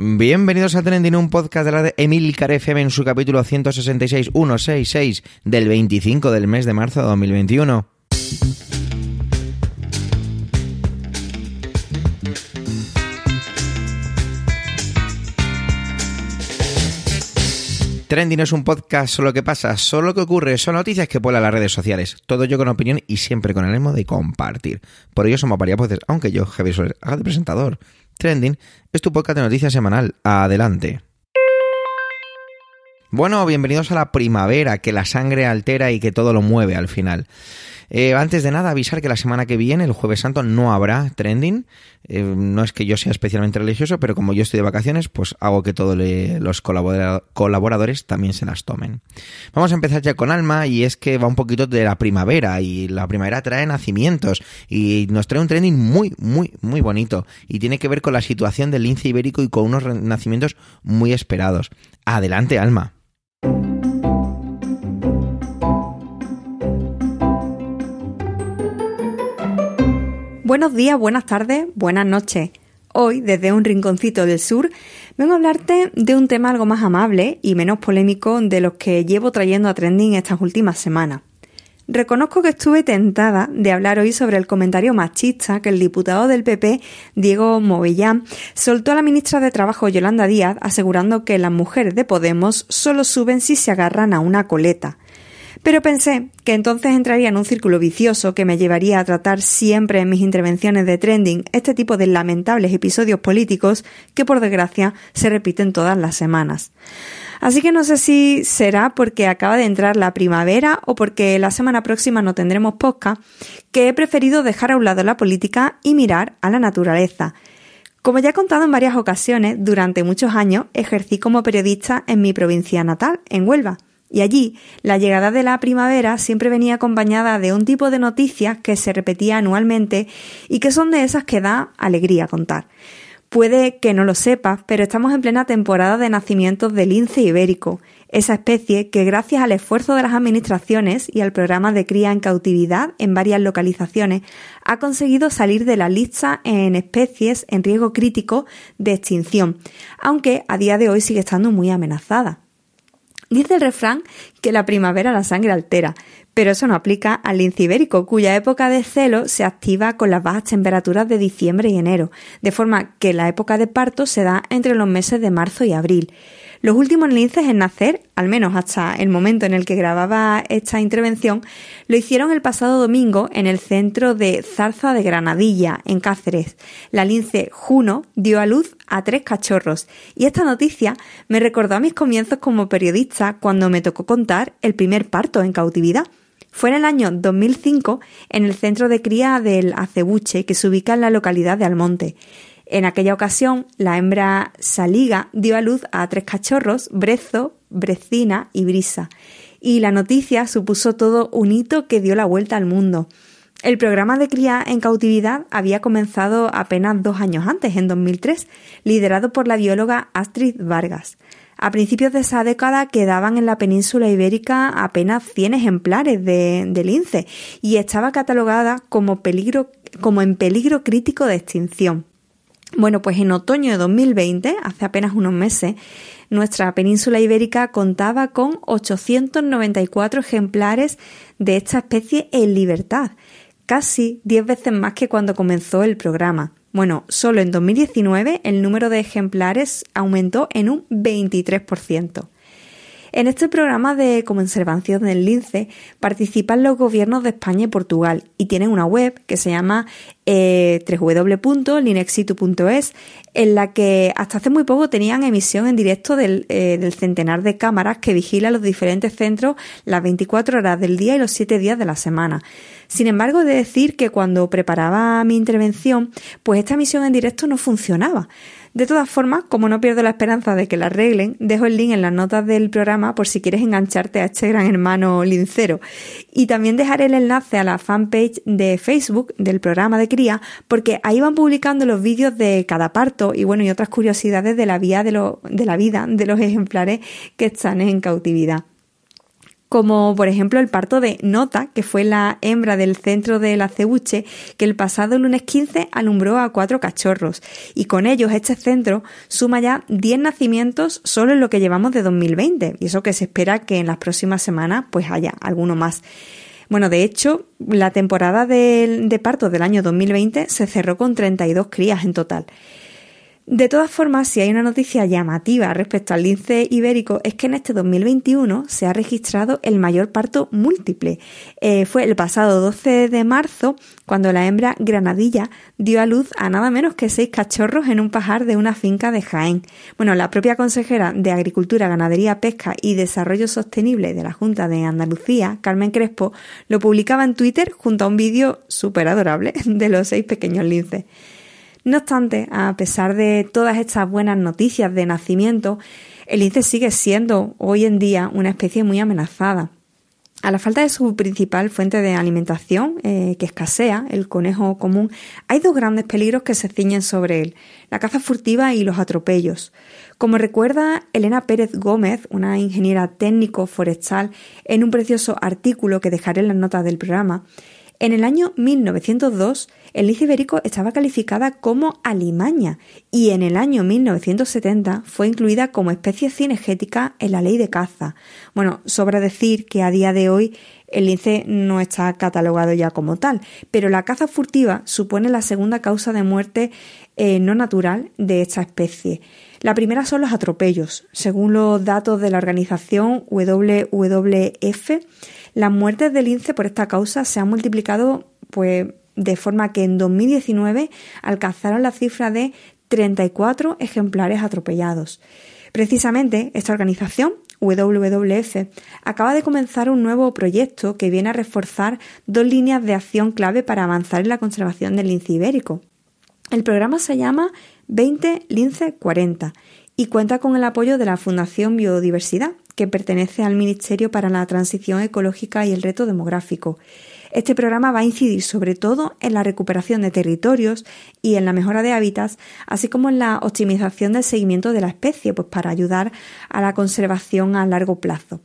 Bienvenidos a Trending, un podcast de la Emilcar FM en su capítulo 166, 166 del 25 del mes de marzo de 2021. Trending es un podcast solo que pasa, solo lo que ocurre, son noticias que vuelan las redes sociales. Todo yo con opinión y siempre con el ánimo de compartir. Por ello somos varias voces, aunque yo, Javier Soler, haga de presentador. Trending es tu podcast de noticias semanal. Adelante. Bueno, bienvenidos a la primavera, que la sangre altera y que todo lo mueve al final. Eh, antes de nada, avisar que la semana que viene, el Jueves Santo, no habrá trending. Eh, no es que yo sea especialmente religioso, pero como yo estoy de vacaciones, pues hago que todos los colaboradores también se las tomen. Vamos a empezar ya con Alma, y es que va un poquito de la primavera, y la primavera trae nacimientos, y nos trae un trending muy, muy, muy bonito, y tiene que ver con la situación del lince ibérico y con unos nacimientos muy esperados. Adelante, Alma. Buenos días, buenas tardes, buenas noches. Hoy, desde un rinconcito del sur, vengo a hablarte de un tema algo más amable y menos polémico de los que llevo trayendo a trending estas últimas semanas. Reconozco que estuve tentada de hablar hoy sobre el comentario machista que el diputado del PP, Diego Movellán, soltó a la ministra de Trabajo Yolanda Díaz asegurando que las mujeres de Podemos solo suben si se agarran a una coleta. Pero pensé que entonces entraría en un círculo vicioso que me llevaría a tratar siempre en mis intervenciones de trending este tipo de lamentables episodios políticos que por desgracia se repiten todas las semanas. Así que no sé si será porque acaba de entrar la primavera o porque la semana próxima no tendremos podcast, que he preferido dejar a un lado la política y mirar a la naturaleza. Como ya he contado en varias ocasiones, durante muchos años ejercí como periodista en mi provincia natal, en Huelva. Y allí, la llegada de la primavera siempre venía acompañada de un tipo de noticias que se repetía anualmente y que son de esas que da alegría contar. Puede que no lo sepas, pero estamos en plena temporada de nacimientos del lince ibérico, esa especie que gracias al esfuerzo de las administraciones y al programa de cría en cautividad en varias localizaciones ha conseguido salir de la lista en especies en riesgo crítico de extinción, aunque a día de hoy sigue estando muy amenazada. Dice el refrán que la primavera la sangre altera, pero eso no aplica al lince ibérico, cuya época de celo se activa con las bajas temperaturas de diciembre y enero, de forma que la época de parto se da entre los meses de marzo y abril. Los últimos linces en nacer, al menos hasta el momento en el que grababa esta intervención, lo hicieron el pasado domingo en el centro de Zarza de Granadilla, en Cáceres. La lince Juno dio a luz a tres cachorros y esta noticia me recordó a mis comienzos como periodista cuando me tocó contar el primer parto en cautividad. Fue en el año 2005 en el centro de cría del Acebuche, que se ubica en la localidad de Almonte. En aquella ocasión, la hembra Saliga dio a luz a tres cachorros, Brezo, Brecina y Brisa, y la noticia supuso todo un hito que dio la vuelta al mundo. El programa de cría en cautividad había comenzado apenas dos años antes, en 2003, liderado por la bióloga Astrid Vargas. A principios de esa década quedaban en la península ibérica apenas 100 ejemplares de, lince y estaba catalogada como en peligro crítico de extinción. Bueno, pues en otoño de 2020, hace apenas unos meses, nuestra península ibérica contaba con 894 ejemplares de esta especie en libertad, casi 10 veces más que cuando comenzó el programa. Bueno, solo en 2019 el número de ejemplares aumentó en un 23%. En este programa de conservación del lince participan los gobiernos de España y Portugal y tienen una web que se llama eh, www.linexitu.es en la que hasta hace muy poco tenían emisión en directo del, eh, del, centenar de cámaras que vigilan los diferentes centros las 24 horas del día y los 7 días de la semana. Sin embargo, he de decir que cuando preparaba mi intervención, pues esta emisión en directo no funcionaba. De todas formas, como no pierdo la esperanza de que la arreglen, dejo el link en las notas del programa por si quieres engancharte a este gran hermano lincero. Y también dejaré el enlace a la fanpage de Facebook del programa de cría, porque ahí van publicando los vídeos de cada parto y bueno, y otras curiosidades de la, vida de, de la vida de los ejemplares que están en cautividad. Como por ejemplo el parto de Nota, que fue la hembra del centro de la Ceuche, que el pasado lunes 15 alumbró a cuatro cachorros, y con ellos este centro suma ya 10 nacimientos solo en lo que llevamos de 2020, y eso que se espera que en las próximas semanas pues haya alguno más. Bueno, de hecho, la temporada de, de parto del año 2020 se cerró con 32 crías en total. De todas formas, si hay una noticia llamativa respecto al lince ibérico es que en este 2021 se ha registrado el mayor parto múltiple. Eh, fue el pasado 12 de marzo cuando la hembra granadilla dio a luz a nada menos que seis cachorros en un pajar de una finca de Jaén. Bueno, la propia consejera de Agricultura, Ganadería, Pesca y Desarrollo Sostenible de la Junta de Andalucía, Carmen Crespo, lo publicaba en Twitter junto a un vídeo súper adorable de los seis pequeños linces. No obstante, a pesar de todas estas buenas noticias de nacimiento, el lince sigue siendo hoy en día una especie muy amenazada. A la falta de su principal fuente de alimentación, eh, que escasea, el conejo común, hay dos grandes peligros que se ciñen sobre él, la caza furtiva y los atropellos. Como recuerda Elena Pérez Gómez, una ingeniera técnico forestal, en un precioso artículo que dejaré en las notas del programa, en el año 1902, el ibérico estaba calificada como alimaña y en el año 1970 fue incluida como especie cinegética en la ley de caza. Bueno, sobra decir que a día de hoy el lince no está catalogado ya como tal, pero la caza furtiva supone la segunda causa de muerte eh, no natural de esta especie. La primera son los atropellos. Según los datos de la organización WWF, las muertes de lince por esta causa se han multiplicado pues, de forma que en 2019 alcanzaron la cifra de 34 ejemplares atropellados. Precisamente esta organización, WWF, acaba de comenzar un nuevo proyecto que viene a reforzar dos líneas de acción clave para avanzar en la conservación del lince ibérico. El programa se llama 20 Lince 40 y cuenta con el apoyo de la Fundación Biodiversidad, que pertenece al Ministerio para la Transición Ecológica y el Reto Demográfico. Este programa va a incidir sobre todo en la recuperación de territorios y en la mejora de hábitats, así como en la optimización del seguimiento de la especie, pues para ayudar a la conservación a largo plazo.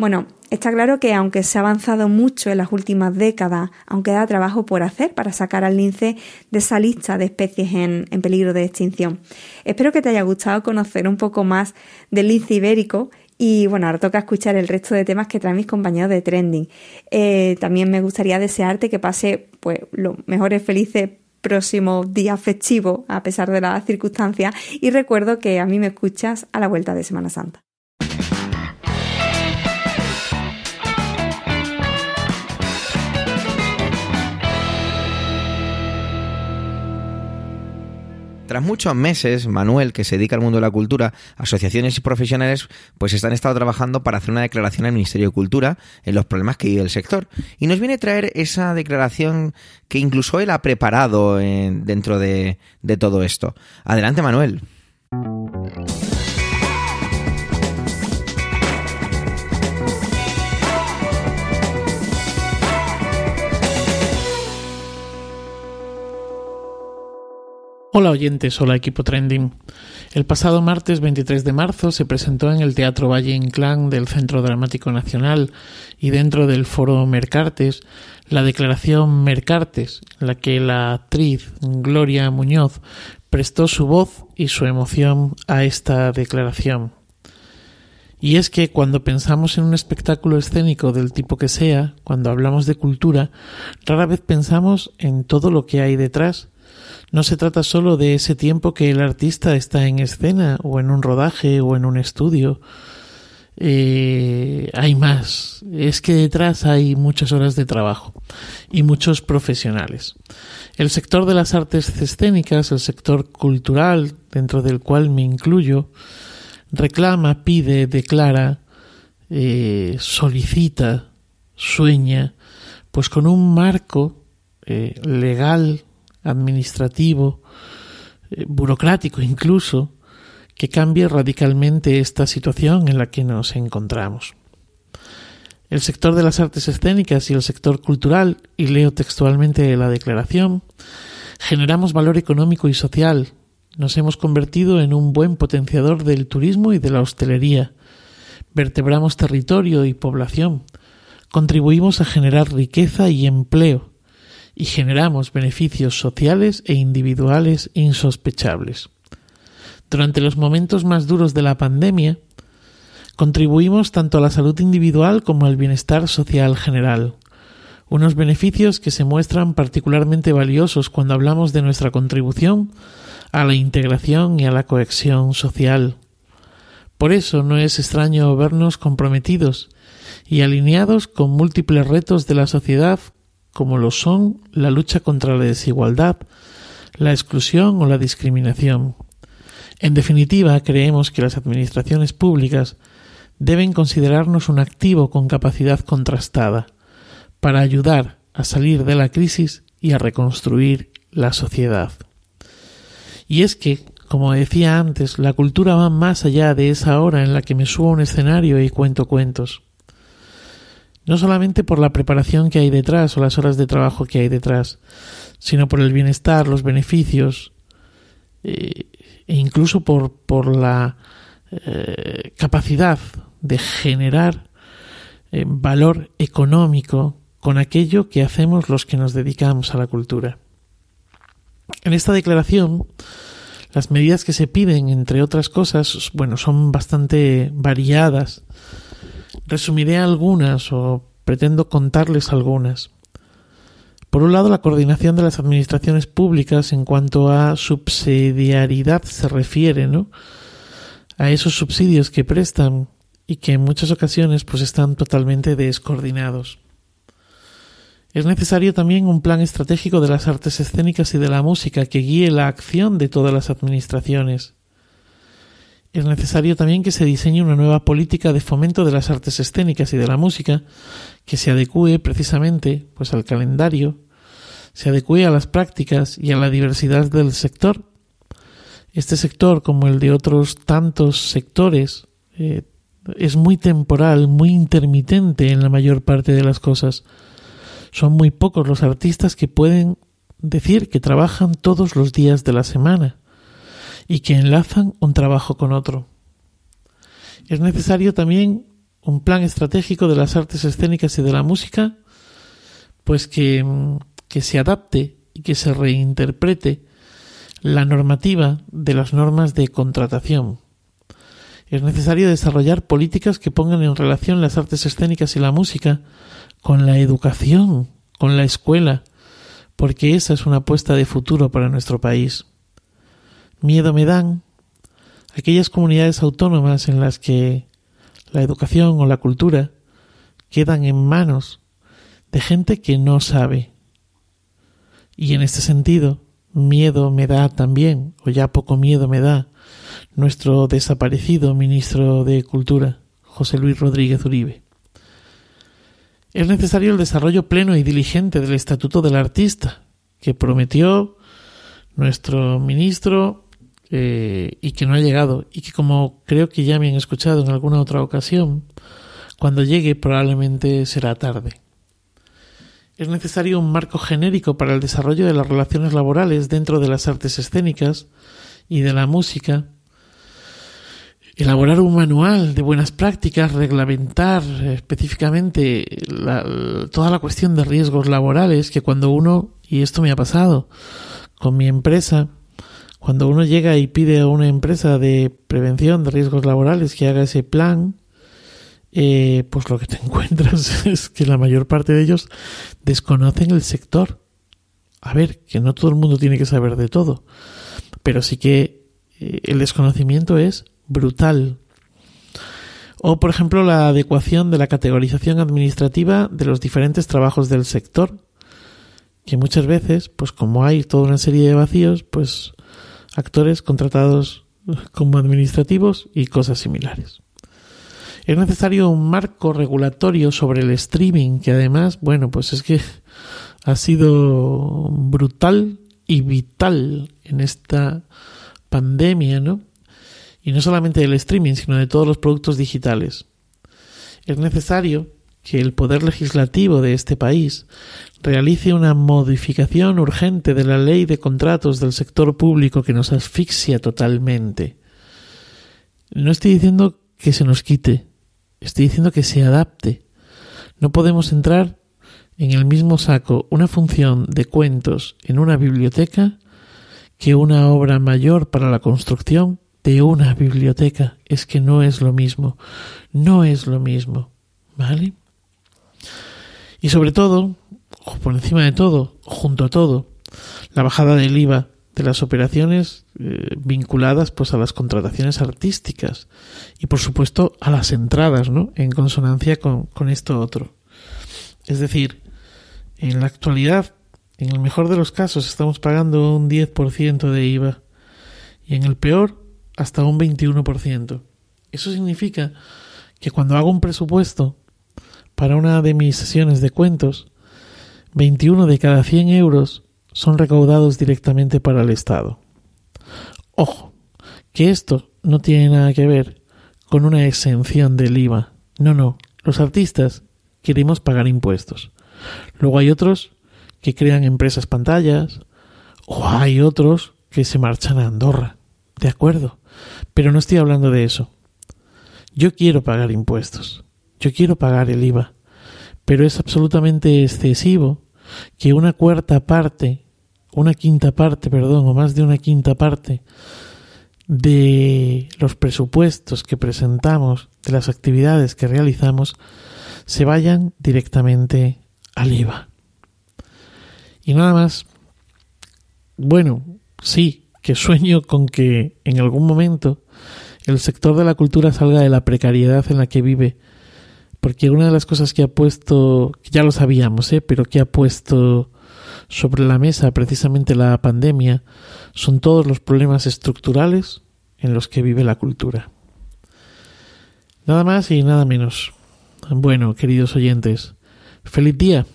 Bueno, está claro que aunque se ha avanzado mucho en las últimas décadas, aún queda trabajo por hacer para sacar al lince de esa lista de especies en, en peligro de extinción. Espero que te haya gustado conocer un poco más del lince ibérico y bueno, ahora toca escuchar el resto de temas que traen mis compañeros de Trending. Eh, también me gustaría desearte que pase pues, los mejores felices próximos días festivos a pesar de las circunstancias y recuerdo que a mí me escuchas a la vuelta de Semana Santa. Tras muchos meses, Manuel, que se dedica al mundo de la cultura, asociaciones y profesionales, pues están estado trabajando para hacer una declaración al Ministerio de Cultura en los problemas que vive el sector. Y nos viene a traer esa declaración que incluso él ha preparado dentro de, de todo esto. Adelante, Manuel. Hola oyentes, hola equipo trending. El pasado martes 23 de marzo se presentó en el Teatro Valle Inclán del Centro Dramático Nacional y dentro del foro Mercartes la declaración Mercartes, la que la actriz Gloria Muñoz prestó su voz y su emoción a esta declaración. Y es que cuando pensamos en un espectáculo escénico del tipo que sea, cuando hablamos de cultura, rara vez pensamos en todo lo que hay detrás, no se trata solo de ese tiempo que el artista está en escena o en un rodaje o en un estudio. Eh, hay más. Es que detrás hay muchas horas de trabajo y muchos profesionales. El sector de las artes escénicas, el sector cultural, dentro del cual me incluyo, reclama, pide, declara, eh, solicita, sueña, pues con un marco eh, legal administrativo, eh, burocrático incluso, que cambie radicalmente esta situación en la que nos encontramos. El sector de las artes escénicas y el sector cultural, y leo textualmente la declaración, generamos valor económico y social, nos hemos convertido en un buen potenciador del turismo y de la hostelería, vertebramos territorio y población, contribuimos a generar riqueza y empleo y generamos beneficios sociales e individuales insospechables. Durante los momentos más duros de la pandemia, contribuimos tanto a la salud individual como al bienestar social general, unos beneficios que se muestran particularmente valiosos cuando hablamos de nuestra contribución a la integración y a la cohesión social. Por eso no es extraño vernos comprometidos y alineados con múltiples retos de la sociedad como lo son la lucha contra la desigualdad, la exclusión o la discriminación. En definitiva, creemos que las administraciones públicas deben considerarnos un activo con capacidad contrastada, para ayudar a salir de la crisis y a reconstruir la sociedad. Y es que, como decía antes, la cultura va más allá de esa hora en la que me subo a un escenario y cuento cuentos. No solamente por la preparación que hay detrás o las horas de trabajo que hay detrás, sino por el bienestar, los beneficios eh, e incluso por, por la eh, capacidad de generar eh, valor económico con aquello que hacemos los que nos dedicamos a la cultura. En esta declaración, las medidas que se piden, entre otras cosas, bueno, son bastante variadas. Resumiré algunas o pretendo contarles algunas. Por un lado, la coordinación de las administraciones públicas en cuanto a subsidiariedad se refiere, ¿no? A esos subsidios que prestan y que en muchas ocasiones pues están totalmente descoordinados. Es necesario también un plan estratégico de las artes escénicas y de la música que guíe la acción de todas las administraciones. Es necesario también que se diseñe una nueva política de fomento de las artes escénicas y de la música que se adecue precisamente pues al calendario, se adecue a las prácticas y a la diversidad del sector. Este sector, como el de otros tantos sectores, eh, es muy temporal, muy intermitente en la mayor parte de las cosas son muy pocos los artistas que pueden decir que trabajan todos los días de la semana y que enlazan un trabajo con otro. Es necesario también un plan estratégico de las artes escénicas y de la música, pues que, que se adapte y que se reinterprete la normativa de las normas de contratación. Es necesario desarrollar políticas que pongan en relación las artes escénicas y la música con la educación, con la escuela, porque esa es una apuesta de futuro para nuestro país. Miedo me dan aquellas comunidades autónomas en las que la educación o la cultura quedan en manos de gente que no sabe. Y en este sentido, miedo me da también, o ya poco miedo me da, nuestro desaparecido ministro de Cultura, José Luis Rodríguez Uribe. Es necesario el desarrollo pleno y diligente del Estatuto del Artista, que prometió nuestro ministro eh, y que no ha llegado, y que como creo que ya me han escuchado en alguna otra ocasión, cuando llegue probablemente será tarde. Es necesario un marco genérico para el desarrollo de las relaciones laborales dentro de las artes escénicas y de la música, elaborar un manual de buenas prácticas, reglamentar específicamente toda la cuestión de riesgos laborales, que cuando uno, y esto me ha pasado con mi empresa, cuando uno llega y pide a una empresa de prevención de riesgos laborales que haga ese plan, eh, pues lo que te encuentras es que la mayor parte de ellos desconocen el sector. A ver, que no todo el mundo tiene que saber de todo, pero sí que eh, el desconocimiento es brutal. O, por ejemplo, la adecuación de la categorización administrativa de los diferentes trabajos del sector, que muchas veces, pues como hay toda una serie de vacíos, pues actores contratados como administrativos y cosas similares. Es necesario un marco regulatorio sobre el streaming, que además, bueno, pues es que ha sido brutal y vital en esta pandemia, ¿no? y no solamente del streaming, sino de todos los productos digitales. Es necesario que el poder legislativo de este país realice una modificación urgente de la ley de contratos del sector público que nos asfixia totalmente. No estoy diciendo que se nos quite, Estoy diciendo que se adapte. No podemos entrar en el mismo saco una función de cuentos en una biblioteca que una obra mayor para la construcción de una biblioteca. Es que no es lo mismo. No es lo mismo. ¿Vale? Y sobre todo, por encima de todo, junto a todo, la bajada del IVA de las operaciones eh, vinculadas pues a las contrataciones artísticas y por supuesto a las entradas, ¿no? En consonancia con, con esto otro. Es decir, en la actualidad, en el mejor de los casos, estamos pagando un 10% de IVA y en el peor hasta un 21%. Eso significa que cuando hago un presupuesto para una de mis sesiones de cuentos, 21 de cada 100 euros son recaudados directamente para el Estado. Ojo, que esto no tiene nada que ver con una exención del IVA. No, no, los artistas queremos pagar impuestos. Luego hay otros que crean empresas pantallas o hay otros que se marchan a Andorra. De acuerdo, pero no estoy hablando de eso. Yo quiero pagar impuestos, yo quiero pagar el IVA, pero es absolutamente excesivo que una cuarta parte, una quinta parte, perdón, o más de una quinta parte de los presupuestos que presentamos, de las actividades que realizamos, se vayan directamente al IVA. Y nada más, bueno, sí, que sueño con que en algún momento el sector de la cultura salga de la precariedad en la que vive porque una de las cosas que ha puesto, ya lo sabíamos, ¿eh? pero que ha puesto sobre la mesa precisamente la pandemia, son todos los problemas estructurales en los que vive la cultura. Nada más y nada menos. Bueno, queridos oyentes, feliz día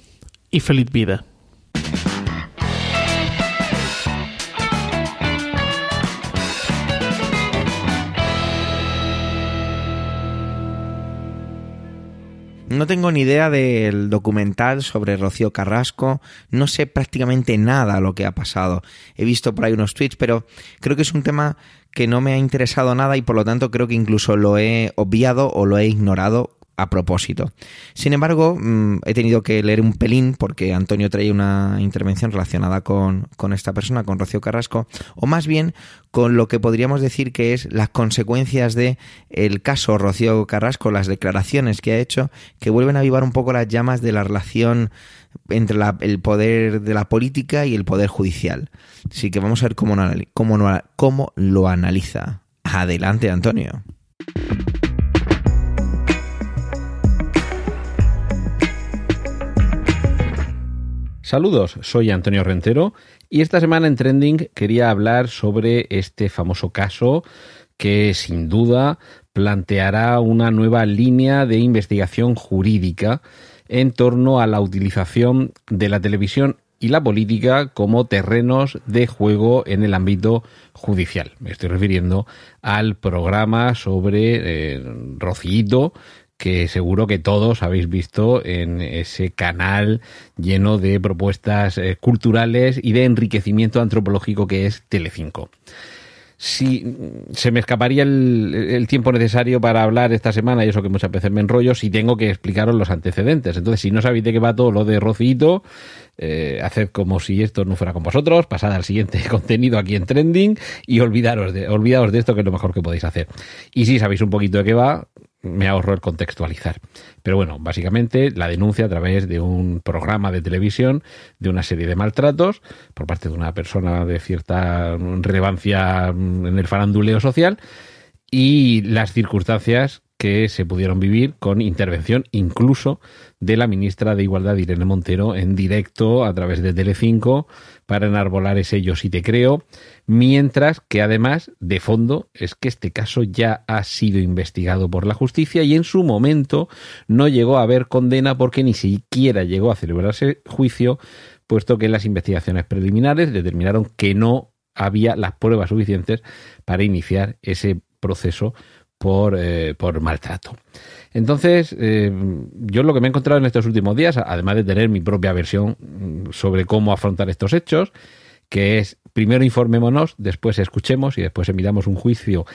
y feliz vida. No tengo ni idea del documental sobre Rocío Carrasco, no sé prácticamente nada lo que ha pasado. He visto por ahí unos tweets, pero creo que es un tema que no me ha interesado nada y por lo tanto creo que incluso lo he obviado o lo he ignorado a propósito. Sin embargo, mm, he tenido que leer un pelín porque Antonio trae una intervención relacionada con, con, esta persona, con Rocío Carrasco, o más bien con lo que podríamos decir que es las consecuencias de el caso Rocío Carrasco, las declaraciones que ha hecho, que vuelven a avivar un poco las llamas de la relación entre el poder de la política y el poder judicial. Así que vamos a ver cómo, cómo, cómo lo analiza. Adelante, Antonio. Saludos, soy Antonio Rentero y esta semana en Trending quería hablar sobre este famoso caso que sin duda planteará una nueva línea de investigación jurídica en torno a la utilización de la televisión y la política como terrenos de juego en el ámbito judicial. Me estoy refiriendo al programa sobre eh, que seguro que todos habéis visto en ese canal lleno de propuestas eh, culturales y de enriquecimiento antropológico que es Telecinco. Si se me escaparía el, tiempo necesario para hablar esta semana, y eso que muchas veces me enrollo, si tengo que explicaros los antecedentes. Entonces, si no sabéis de qué va todo lo de Rocito, eh, haced como si esto no fuera con vosotros, pasad al siguiente contenido aquí en Trending y olvidaros de, olvidaros de esto, que es lo mejor que podéis hacer. Y si sabéis un poquito de qué va, me ahorro el contextualizar. Pero bueno, básicamente la denuncia a través de un programa de televisión de una serie de maltratos por parte de una persona de cierta relevancia en el faranduleo social y las circunstancias que se pudieron vivir con intervención incluso de la ministra de Igualdad Irene Montero en directo a través de Telecinco para enarbolar ese yo sí te creo, mientras que además de fondo es que este caso ya ha sido investigado por la justicia y en su momento no llegó a haber condena porque ni siquiera llegó a celebrarse juicio, puesto que las investigaciones preliminares determinaron que no había las pruebas suficientes para iniciar ese proceso por, eh, maltrato. Entonces, eh, yo lo que me he encontrado en estos últimos días, además de tener mi propia versión mm, sobre cómo afrontar estos hechos, que es primero informémonos, después escuchemos y después emitamos un juicio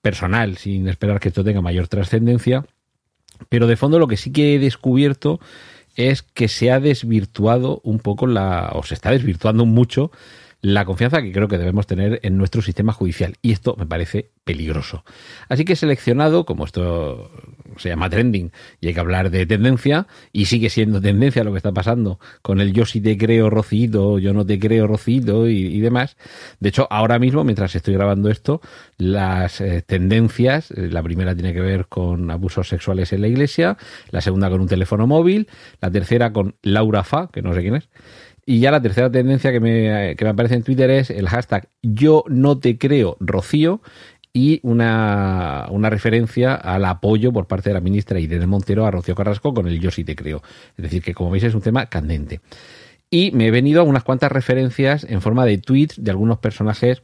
personal sin esperar que esto tenga mayor trascendencia, Pero de fondo lo que sí que he descubierto es que se ha desvirtuado un poco la, o se está desvirtuando mucho la confianza que creo que debemos tener en nuestro sistema judicial. Y esto me parece peligroso. Así que he seleccionado, como esto se llama trending y hay que hablar de tendencia, y sigue siendo tendencia lo que está pasando con el yo sí te creo rocito, yo no te creo rocito y, demás. De hecho, ahora mismo, mientras estoy grabando esto, las eh, tendencias, eh, la primera tiene que ver con abusos sexuales en la iglesia, la segunda con un teléfono móvil, la tercera con Laura Fa, que no sé quién es, y ya la tercera tendencia que me, que me aparece en Twitter es el hashtag yo no te creo Rocío y una, una, referencia al apoyo por parte de la ministra Irene Montero a Rocío Carrasco con el yo sí te creo. Es decir, que como veis es un tema candente. Y me he venido a unas cuantas referencias en forma de tweets de algunos personajes,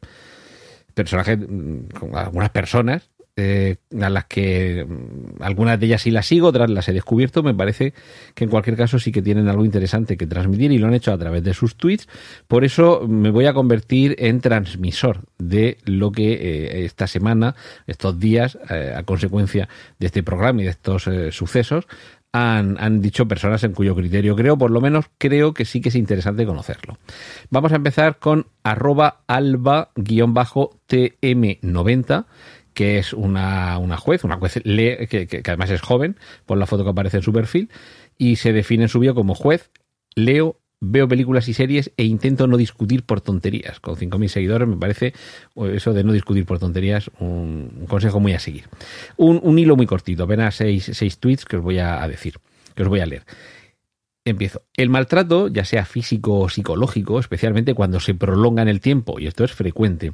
personajes, mm, algunas personas eh, a las que mm, algunas de ellas sí las sigo, otras las he descubierto. Me parece que en cualquier caso sí que tienen algo interesante que transmitir y lo han hecho a través de sus tweets. Por eso me voy a convertir en transmisor de lo que eh, esta semana, estos días, eh, a consecuencia de este programa y de estos sucesos, han, han, dicho personas en cuyo criterio creo, por lo menos creo que sí que es interesante conocerlo. Vamos a empezar con arroba alba-tm90 que es una, una juez, una juez que, que, además es joven, por la foto que aparece en su perfil, y se define en su bio como juez, leo, veo películas y series e intento no discutir por tonterías. Con 5.000 seguidores me parece eso de no discutir por tonterías un, consejo muy a seguir. Un, un, hilo muy cortito, apenas seis, seis tweets que os voy a decir, que os voy a leer. Empiezo. El maltrato, ya sea físico o psicológico, especialmente cuando se prolonga en el tiempo, y esto es frecuente,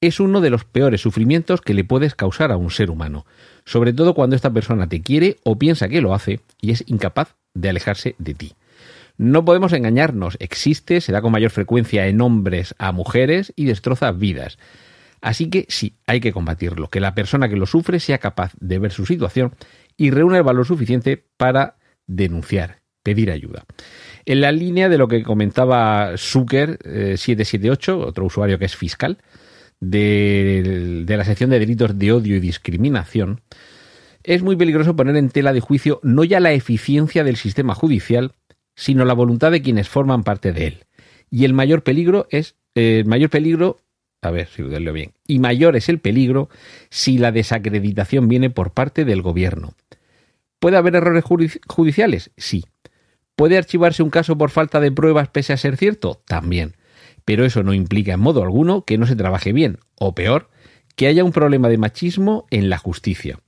es uno de los peores sufrimientos que le puedes causar a un ser humano, sobre todo cuando esta persona te quiere o piensa que lo hace y es incapaz de alejarse de ti. No podemos engañarnos, existe, se da con mayor frecuencia en hombres a mujeres y destroza vidas. Así que sí, hay que combatirlo, que la persona que lo sufre sea capaz de ver su situación y reúne el valor suficiente para denunciar, pedir ayuda. En la línea de lo que comentaba Zucker778, eh, otro usuario que es fiscal, de, la sección de delitos de odio y discriminación, es muy peligroso poner en tela de juicio no ya la eficiencia del sistema judicial, sino la voluntad de quienes forman parte de él. Y el mayor peligro es, el mayor peligro, a ver si lo bien, y mayor es el peligro si la desacreditación viene por parte del gobierno. ¿Puede haber errores judiciales? Sí. ¿Puede archivarse un caso por falta de pruebas pese a ser cierto? También pero eso no implica en modo alguno que no se trabaje bien, o peor, que haya un problema de machismo en la justicia.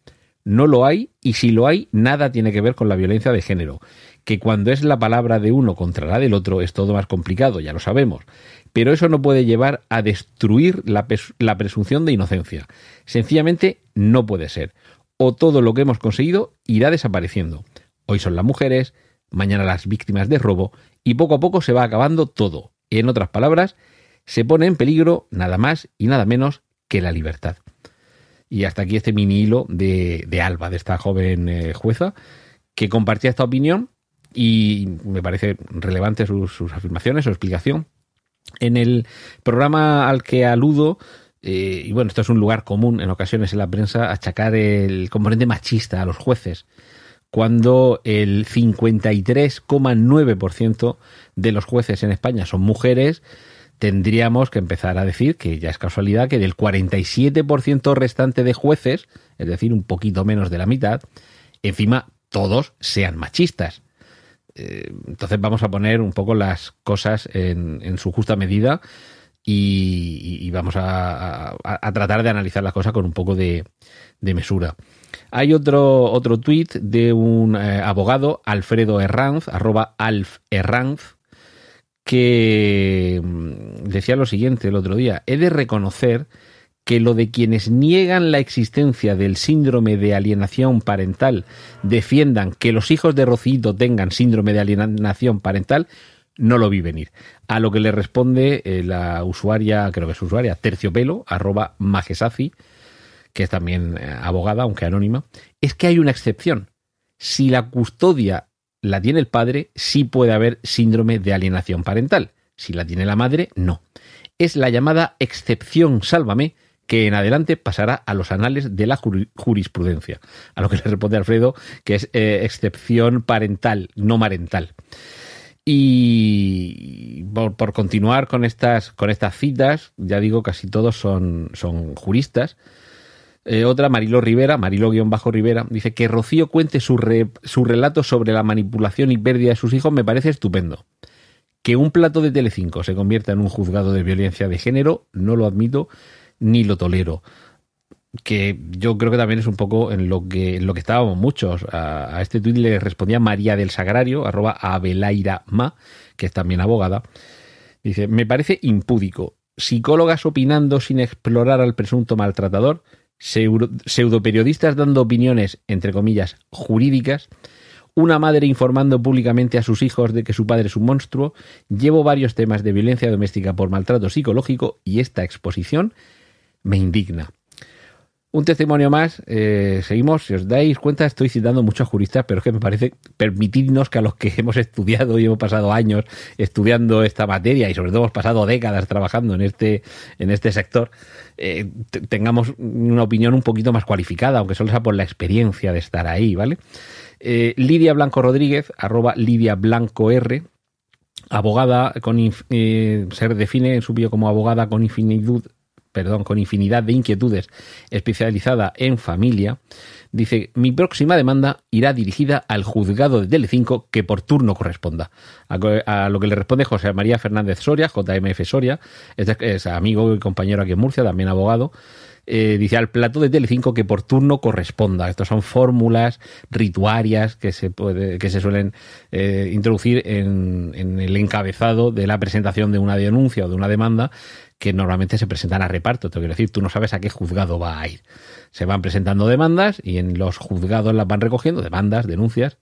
No lo hay, y si lo hay, nada tiene que ver con la violencia de género, que cuando es la palabra de uno contra la del otro es todo más complicado, ya lo sabemos, pero eso no puede llevar a destruir la, presunción de inocencia. Sencillamente no puede ser. O todo lo que hemos conseguido irá desapareciendo. Hoy son las mujeres, mañana las víctimas de robo, y poco a poco se va acabando todo, en otras palabras, se pone en peligro nada más y nada menos que la libertad. Y hasta aquí este mini hilo de, Alba, de esta joven eh, jueza, que compartía esta opinión y me parece relevante sus, afirmaciones, su explicación. En el programa al que aludo, eh, y bueno, esto es un lugar común en ocasiones en la prensa, achacar el componente machista a los jueces cuando el 53,9% de los jueces en España son mujeres, tendríamos que empezar a decir que ya es casualidad que del 47% restante de jueces, es decir, un poquito menos de la mitad, encima todos sean machistas. Eh, entonces vamos a poner un poco las cosas en, su justa medida y, vamos a, tratar de analizar las cosas con un poco de mesura. Hay otro, otro tuit de un eh, abogado, Alfredo Herranz, arroba Alf Herranz, que mm, decía lo siguiente el otro día, he de reconocer que lo de quienes niegan la existencia del síndrome de alienación parental defiendan que los hijos de Rocito tengan síndrome de alienación parental, no lo vi venir. A lo que le responde eh, la usuaria, creo que es usuaria, terciopelo, arroba magesafi, que es también eh, abogada, aunque anónima, es que hay una excepción. Si la custodia la tiene el padre, sí puede haber síndrome de alienación parental. Si la tiene la madre, no. Es la llamada excepción sálvame que en adelante pasará a los anales de la jurisprudencia. A lo que le responde Alfredo, que es eh, excepción parental, no marental. Y por, continuar con estas, con estas citas, ya digo, casi todos son, son juristas. Eh, otra, Marilo Rivera, Marilo-Rivera, dice que Rocío cuente su, su relato sobre la manipulación y pérdida de sus hijos me parece estupendo. Que un plato de Telecinco se convierta en un juzgado de violencia de género, no lo admito ni lo tolero. Que yo creo que también es un poco en lo que, lo que estábamos muchos. A, este tuit le respondía María del Sagrario, arroba Abelaira Ma, que es también abogada. Dice, me parece impúdico. Psicólogas opinando sin explorar al presunto maltratador, pseudoperiodistas dando opiniones, entre comillas, jurídicas, una madre informando públicamente a sus hijos de que su padre es un monstruo, llevo varios temas de violencia doméstica por maltrato psicológico y esta exposición me indigna. Un testimonio más, eh, seguimos, si os dais cuenta estoy citando muchos juristas, pero es que me parece permitirnos que a los que hemos estudiado y hemos pasado años estudiando esta materia y sobre todo hemos pasado décadas trabajando en este, en este sector, eh, tengamos una opinión un poquito más cualificada, aunque solo sea por la experiencia de estar ahí, ¿vale? Eh, Lidia Blanco Rodríguez, arroba Lidia Blanco R, abogada con se define en su bio como abogada con infinitud perdón, con infinidad de inquietudes especializada en familia, dice, mi próxima demanda irá dirigida al juzgado de Telecinco que por turno corresponda. A, lo que le responde José María Fernández Soria, JMF Soria, es amigo y compañero aquí en Murcia, también abogado, eh, dice al plato de Telecinco que por turno corresponda. Estas son fórmulas rituarias que se, puede, que se suelen eh, introducir en, en, el encabezado de la presentación de una denuncia o de una demanda que normalmente se presentan a reparto. Te quiero decir, tú no sabes a qué juzgado va a ir. Se van presentando demandas y en los juzgados las van recogiendo, demandas, denuncias,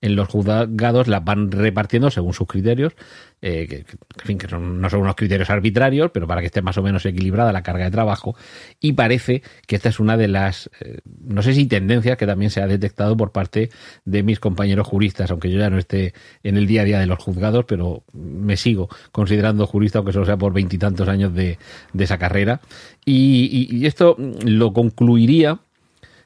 en los juzgados las van repartiendo según sus criterios, eh, que, en fin, que no son unos criterios arbitrarios, pero para que esté más o menos equilibrada la carga de trabajo. Y parece que esta es una de las, eh, no sé si tendencias que también se ha detectado por parte de mis compañeros juristas, aunque yo ya no esté en el día a día de los juzgados, pero me sigo considerando jurista, aunque solo sea por veintitantos años de, de, esa carrera. Y esto lo concluiría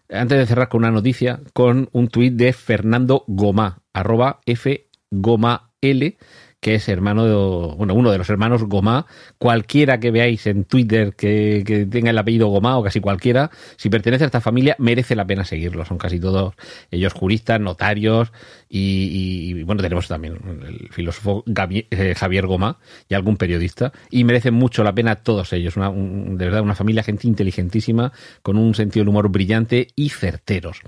antes de cerrar con una noticia, con un tuit de Fernando Goma, arroba F Goma L, que es hermano de, bueno, uno de los hermanos Gomá. Cualquiera que veáis en Twitter que, tenga el apellido Gomá o casi cualquiera, si pertenece a esta familia, merece la pena seguirlo. Son casi todos ellos juristas, notarios y, bueno, tenemos también el filósofo eh, Javier Gomá y algún periodista y merecen mucho la pena todos ellos. Una, de verdad, una familia, gente inteligentísima, con un sentido del humor brillante y certeros.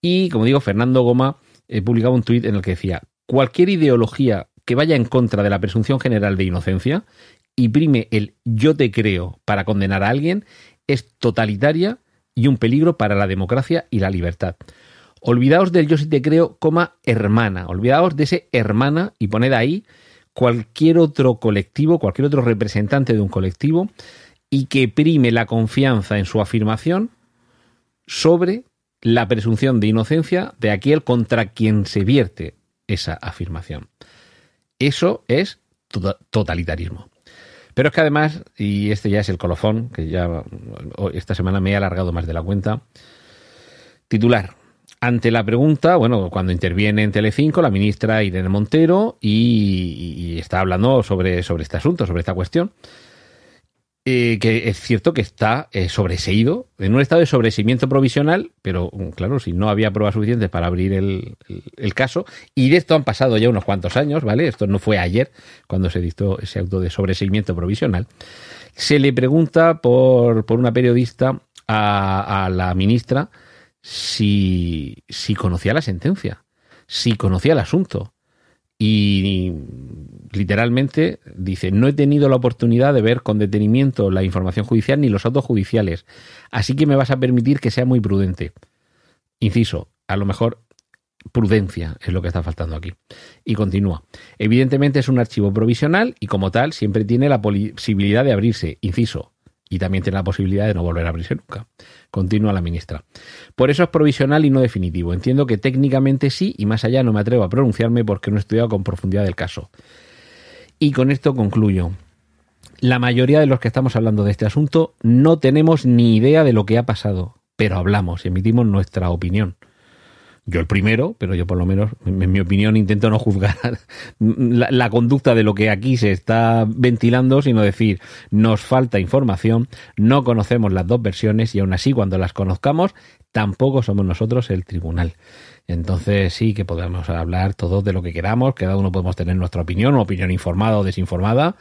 Y como digo, Fernando Goma eh, publicaba un tuit en el que decía, cualquier ideología que vaya en contra de la presunción general de inocencia y prime el yo te creo para condenar a alguien es totalitaria y un peligro para la democracia y la libertad. Olvidaos del yo sí te creo, coma hermana. Olvidaos de ese hermana y poned ahí cualquier otro colectivo, cualquier otro representante de un colectivo y que prime la confianza en su afirmación sobre la presunción de inocencia de aquel contra quien se vierte esa afirmación. Eso es totalitarismo. Pero es que además, y este ya es el colofón, que ya esta semana me he alargado más de la cuenta, titular. Ante la pregunta, bueno, cuando interviene en Telecinco la ministra Irene Montero y, y está hablando sobre, sobre este asunto, sobre esta cuestión, eh, que es cierto que está eh, sobreseído, en un estado de sobreseimiento provisional, pero mm, claro, si no había pruebas suficientes para abrir el, caso, y de esto han pasado ya unos cuantos años, ¿vale? Esto no fue ayer cuando se dictó ese auto de sobreseimiento provisional. Se le pregunta por, por una periodista a, a la ministra si, si conocía la sentencia, si conocía el asunto. Y literalmente dice, no he tenido la oportunidad de ver con detenimiento la información judicial ni los autos judiciales, así que me vas a permitir que sea muy prudente. Inciso, a lo mejor prudencia es lo que está faltando aquí. Y continúa. Evidentemente es un archivo provisional y como tal siempre tiene la posibilidad de abrirse. Inciso, y también tiene la posibilidad de no volver a abrirse nunca. Continúa la ministra. Por eso es provisional y no definitivo. Entiendo que técnicamente sí y más allá no me atrevo a pronunciarme porque no he estudiado con profundidad el caso. Y con esto concluyo. la mayoría de los que estamos hablando de este asunto no tenemos ni idea de lo que ha pasado, pero hablamos y emitimos nuestra opinión. Yo el primero, pero yo por lo menos, en mi opinión, intento no juzgar la, conducta de lo que aquí se está ventilando, sino decir, nos falta información, no conocemos las dos versiones y aún así cuando las conozcamos, tampoco somos nosotros el tribunal. Entonces sí que podemos hablar todos de lo que queramos, cada uno podemos tener nuestra opinión, una opinión informada o desinformada,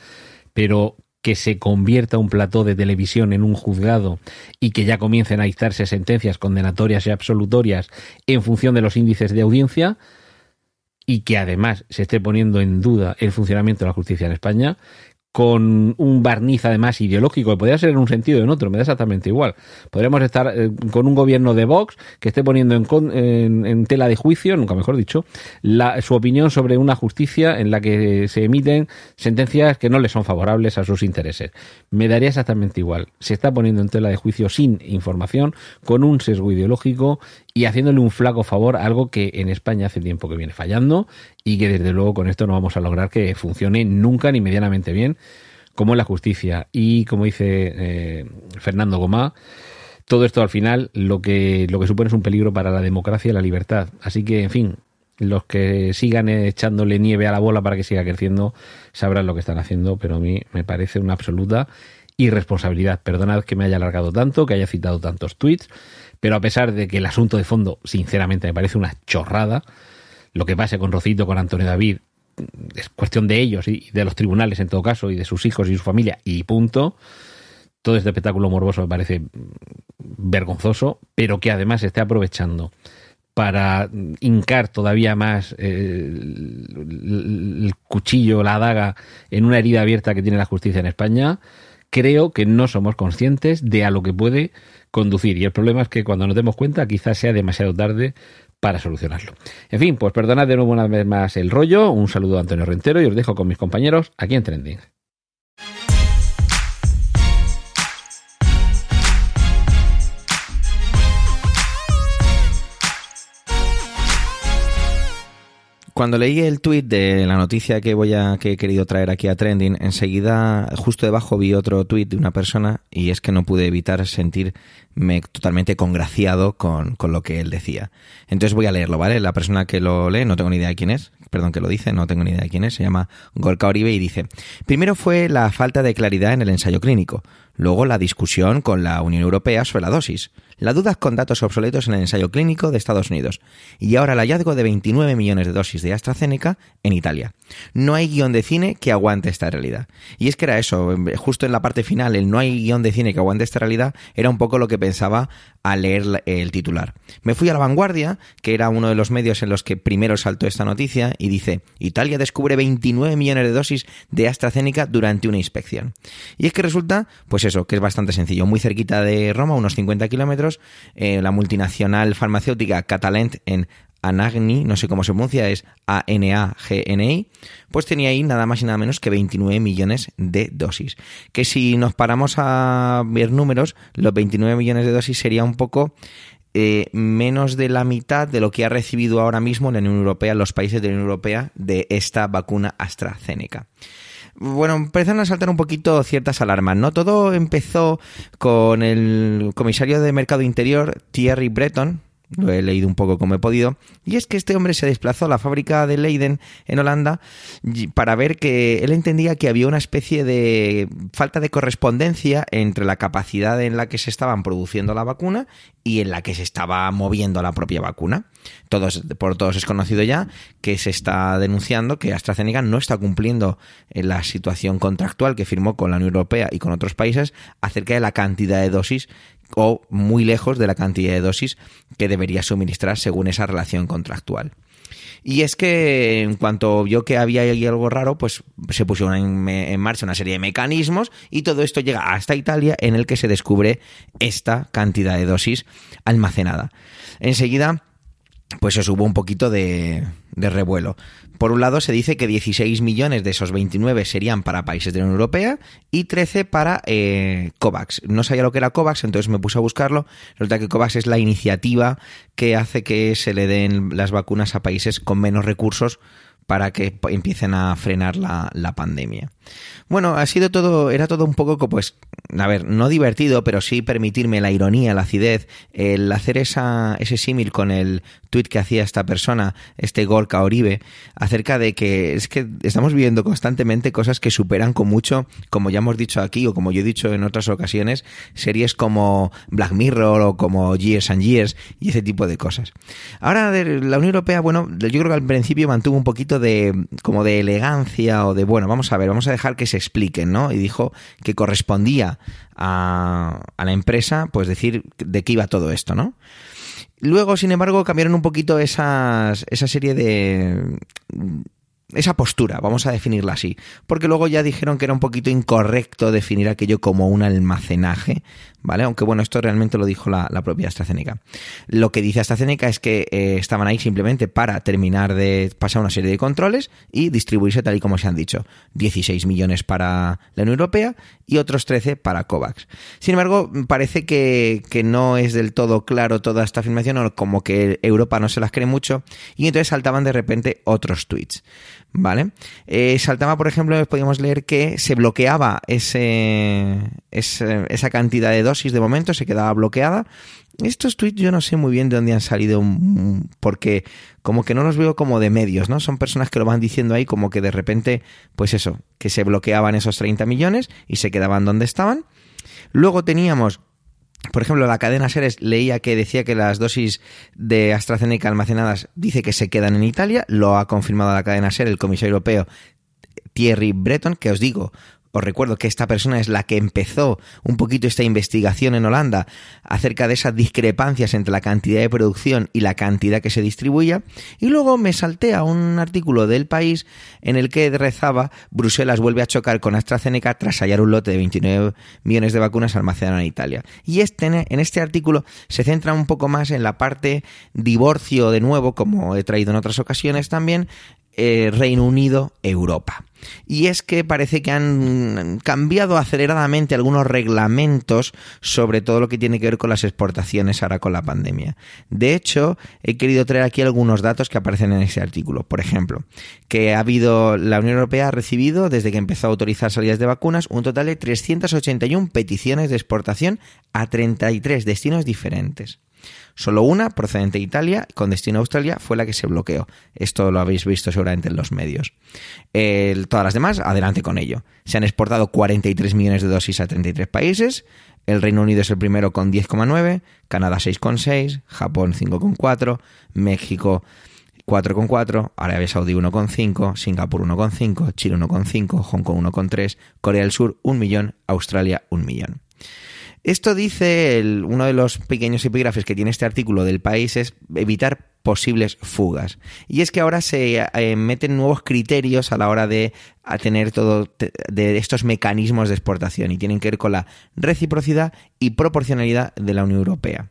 pero que se convierta un plató de televisión en un juzgado y que ya comiencen a dictarse sentencias condenatorias y absolutorias en función de los índices de audiencia y que además se esté poniendo en duda el funcionamiento de la justicia en España, con un barniz además ideológico, que podría ser en un sentido o en otro, me da exactamente igual. Podríamos estar eh, con un gobierno de Vox que esté poniendo en, en, tela de juicio, nunca mejor dicho, la, su opinión sobre una justicia en la que se emiten sentencias que no le son favorables a sus intereses. Me daría exactamente igual. Se está poniendo en tela de juicio sin información, con un sesgo ideológico y haciéndole un flaco favor a algo que en España hace tiempo que viene fallando y que desde luego con esto no vamos a lograr que funcione nunca ni medianamente bien como es la justicia. Y como dice eh, Fernando Gomá, todo esto al final lo que, lo que supone es un peligro para la democracia y la libertad. Así que, en fin, los que sigan echándole nieve a la bola para que siga creciendo sabrán lo que están haciendo, pero a mí me parece una absoluta irresponsabilidad. Perdonad que me haya alargado tanto, que haya citado tantos tweets, pero a pesar de que el asunto de fondo, sinceramente, me parece una chorrada, lo que pase con Rocito, con Antonio David, es cuestión de ellos y de los tribunales en todo caso, y de sus hijos y su familia, y punto. Todo este espectáculo morboso me parece vergonzoso, pero que además se esté aprovechando para hincar todavía más eh, el, cuchillo, la daga en una herida abierta que tiene la justicia en España, creo que no somos conscientes de a lo que puede conducir. Y el problema es que cuando nos demos cuenta quizás sea demasiado tarde para solucionarlo. En fin, pues perdonad de nuevo una vez más el rollo. Un saludo a Antonio Rentero y os dejo con mis compañeros aquí en Trending. Cuando leí el tweet de la noticia que voy a que he querido traer aquí a Trending, enseguida justo debajo vi otro tweet de una persona y es que no pude evitar sentirme totalmente congraciado con, con lo que él decía. Entonces voy a leerlo, ¿vale? La persona que lo lee, no tengo ni idea de quién es, perdón que lo dice, no tengo ni idea de quién es, se llama Gorka Oribe y dice, primero fue la falta de claridad en el ensayo clínico, luego la discusión con la Unión Europea sobre la dosis, la duda con datos obsoletos en el ensayo clínico de Estados Unidos y ahora el hallazgo de 29 millones de dosis de AstraZeneca en Italia. No hay guion de cine que aguante esta realidad. Y es que era eso, justo en la parte final, el no hay guion de cine que aguante esta realidad era un poco lo que pensaba al leer el titular. Me fui a la vanguardia, que era uno de los medios en los que primero saltó esta noticia, y dice, Italia descubre 29 millones de dosis de AstraZeneca durante una inspección. Y es que resulta, pues eso, que es bastante sencillo, muy cerquita de Roma, unos 50 kilómetros, eh, la multinacional farmacéutica Catalent en Anagni, no sé cómo se pronuncia, es A-N-A-G-N-I, pues tenía ahí nada más y nada menos que 29 millones de dosis. Que si nos paramos a ver números, los 29 millones de dosis sería un poco eh, menos de la mitad de lo que ha recibido ahora mismo la Unión Europea, los países de la Unión Europea, de esta vacuna AstraZeneca bueno, empezaron a saltar un poquito ciertas alarmas, ¿no? Todo empezó con el comisario de Mercado Interior, Thierry Breton, lo he leído un poco como he podido, y es que este hombre se desplazó a la fábrica de Leiden en Holanda para ver que él entendía que había una especie de falta de correspondencia entre la capacidad en la que se estaban produciendo la vacuna y en la que se estaba moviendo la propia vacuna. Todos, por todos es conocido ya que se está denunciando que AstraZeneca no está cumpliendo la situación contractual que firmó con la Unión Europea y con otros países acerca de la cantidad de dosis o muy lejos de la cantidad de dosis que debería suministrar según esa relación contractual. Y es que en cuanto vio que había ahí algo raro, pues se pusieron en, en, marcha una serie de mecanismos y todo esto llega hasta Italia en el que se descubre esta cantidad de dosis almacenada. Enseguida pues se hubo un poquito de, de, revuelo. Por un lado se dice que 16 millones de esos 29 serían para países de la Unión Europea y 13 para eh, COVAX. No sabía lo que era COVAX, entonces me puse a buscarlo. Resulta que COVAX es la iniciativa que hace que se le den las vacunas a países con menos recursos para que empiecen a frenar la, pandemia. Bueno, ha sido todo, era todo un poco, pues, a ver, no divertido, pero sí permitirme la ironía, la acidez, el hacer esa, ese símil con el tuit que hacía esta persona, este Gorka Oribe, acerca de que es que estamos viviendo constantemente cosas que superan con mucho, como ya hemos dicho aquí o como yo he dicho en otras ocasiones, series como Black Mirror o como Years and Years y ese tipo de cosas. Ahora, la Unión Europea, bueno, yo creo que al principio mantuvo un poquito de, como de elegancia o de, bueno, vamos a ver, vamos a dejar que se expliquen, ¿no? Y dijo que correspondía a, a la empresa, pues decir de qué iba todo esto, ¿no? Luego, sin embargo, cambiaron un poquito esas, esa serie de, esa postura, vamos a definirla así, porque luego ya dijeron que era un poquito incorrecto definir aquello como un almacenaje, ¿vale? Aunque bueno, esto realmente lo dijo la, propia AstraZeneca. Lo que dice AstraZeneca es que eh, estaban ahí simplemente para terminar de pasar una serie de controles y distribuirse tal y como se han dicho. 16 millones para la Unión Europea y otros 13 para COVAX. Sin embargo, parece que, que no es del todo claro toda esta afirmación o como que Europa no se las cree mucho y entonces saltaban de repente otros tweets. ¿Vale? Eh, saltaba, por ejemplo, podíamos leer que se bloqueaba ese, esa cantidad de dosis de momento, se quedaba bloqueada. Estos tweets yo no sé muy bien de dónde han salido, porque como que no los veo como de medios, ¿no? Son personas que lo van diciendo ahí como que de repente, pues eso, que se bloqueaban esos 30 millones y se quedaban donde estaban. Luego teníamos por ejemplo, la cadena Seres leía que decía que las dosis de AstraZeneca almacenadas dice que se quedan en Italia, lo ha confirmado la cadena Ser el comisario europeo Thierry Breton, que os digo, os recuerdo que esta persona es la que empezó un poquito esta investigación en Holanda acerca de esas discrepancias entre la cantidad de producción y la cantidad que se distribuía. Y luego me salté a un artículo del país en el que rezaba Bruselas vuelve a chocar con AstraZeneca tras hallar un lote de 29 millones de vacunas almacenadas en Italia. Y este, en este artículo se centra un poco más en la parte divorcio de nuevo, como he traído en otras ocasiones también, eh, Reino Unido, Europa. Y es que parece que han cambiado aceleradamente algunos reglamentos sobre todo lo que tiene que ver con las exportaciones ahora con la pandemia. De hecho, he querido traer aquí algunos datos que aparecen en ese artículo. Por ejemplo, que ha habido, la Unión Europea ha recibido, desde que empezó a autorizar salidas de vacunas, un total de 381 peticiones de exportación a 33 destinos diferentes. Solo una, procedente de Italia, con destino a Australia, fue la que se bloqueó. Esto lo habéis visto seguramente en los medios. todas las demás, adelante con ello. Se han exportado 43 millones de dosis a 33 países. El Reino Unido es el primero con 10,9, Canadá 6,6, Japón 5,4, México 4,4, Arabia Saudí 1,5, Singapur 1,5, Chile 1,5, Hong Kong 1,3, Corea del Sur 1 millón, Australia 1 millón. Esto dice uno de los pequeños epígrafes que tiene este artículo del país es evitar posibles fugas. Y es que ahora se eh, meten nuevos criterios a la hora de tener todo de estos mecanismos de exportación y tienen que ver con la reciprocidad y proporcionalidad de la Unión Europea.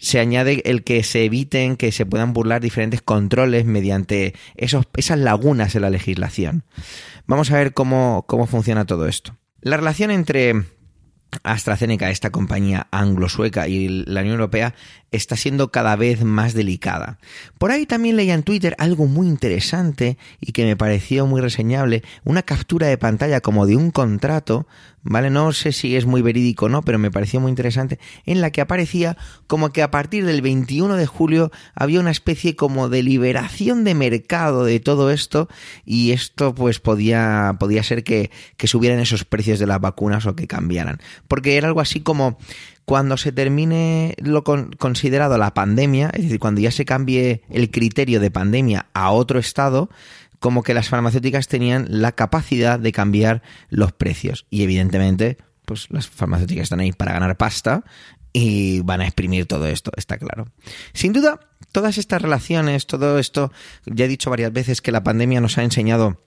Se añade el que se eviten que se puedan burlar diferentes controles mediante esos, esas lagunas en la legislación. Vamos a ver cómo, cómo funciona todo esto. La relación entre AstraZeneca, esta compañía anglo-sueca y la Unión Europea está siendo cada vez más delicada. Por ahí también leía en Twitter algo muy interesante y que me pareció muy reseñable, una captura de pantalla como de un contrato, ¿vale? No sé si es muy verídico o no, pero me pareció muy interesante, en la que aparecía como que a partir del 21 de julio había una especie como de liberación de mercado de todo esto y esto pues podía, podía ser que, que subieran esos precios de las vacunas o que cambiaran. Porque era algo así como cuando se termine lo considerado la pandemia, es decir, cuando ya se cambie el criterio de pandemia a otro estado, como que las farmacéuticas tenían la capacidad de cambiar los precios. Y evidentemente, pues las farmacéuticas están ahí para ganar pasta y van a exprimir todo esto, está claro. Sin duda, todas estas relaciones, todo esto, ya he dicho varias veces que la pandemia nos ha enseñado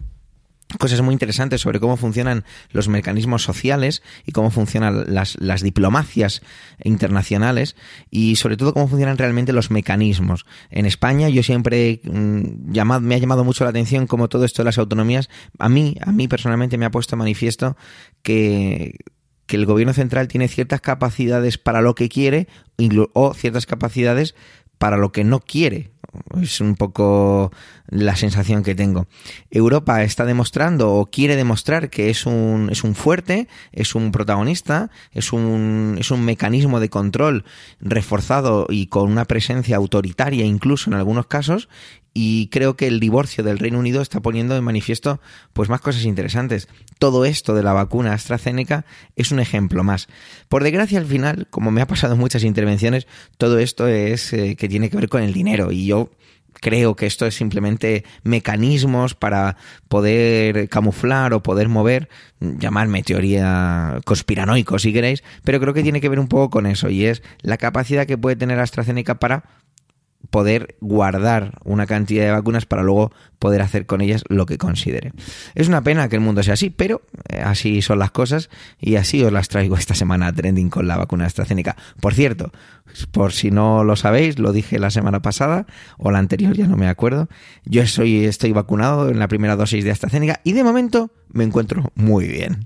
cosas muy interesantes sobre cómo funcionan los mecanismos sociales y cómo funcionan las, las, diplomacias internacionales y sobre todo cómo funcionan realmente los mecanismos. En España yo siempre mm, llamado, me ha llamado mucho la atención cómo todo esto de las autonomías, a mí, a mí personalmente me ha puesto manifiesto que que el gobierno central tiene ciertas capacidades para lo que quiere o ciertas capacidades para lo que no quiere. Es un poco la sensación que tengo. Europa está demostrando o quiere demostrar que es un, es un fuerte, es un protagonista, es un, es un mecanismo de control reforzado y con una presencia autoritaria incluso en algunos casos y creo que el divorcio del Reino Unido está poniendo de manifiesto pues más cosas interesantes. Todo esto de la vacuna AstraZeneca es un ejemplo más. Por desgracia al final, como me ha pasado en muchas intervenciones, todo esto es eh, que tiene que ver con el dinero y yo creo que esto es simplemente mecanismos para poder camuflar o poder mover, llamarme teoría conspiranoico si queréis, pero creo que tiene que ver un poco con eso y es la capacidad que puede tener AstraZeneca para poder guardar una cantidad de vacunas para luego poder hacer con ellas lo que considere. Es una pena que el mundo sea así, pero eh, así son las cosas y así os las traigo esta semana trending con la vacuna AstraZeneca. Por cierto, por si no lo sabéis, lo dije la semana pasada o la anterior, ya no me acuerdo. Yo soy, estoy vacunado en la primera dosis de AstraZeneca y de momento me encuentro muy bien.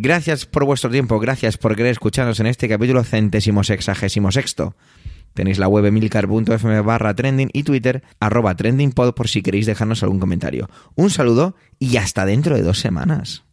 Gracias por vuestro tiempo, gracias por querer escucharnos en este capítulo centésimo sexagésimo sexto. Tenéis la web emilcar.fm barra trending y Twitter arroba trendingpod por si queréis dejarnos algún comentario. Un saludo y hasta dentro de dos semanas.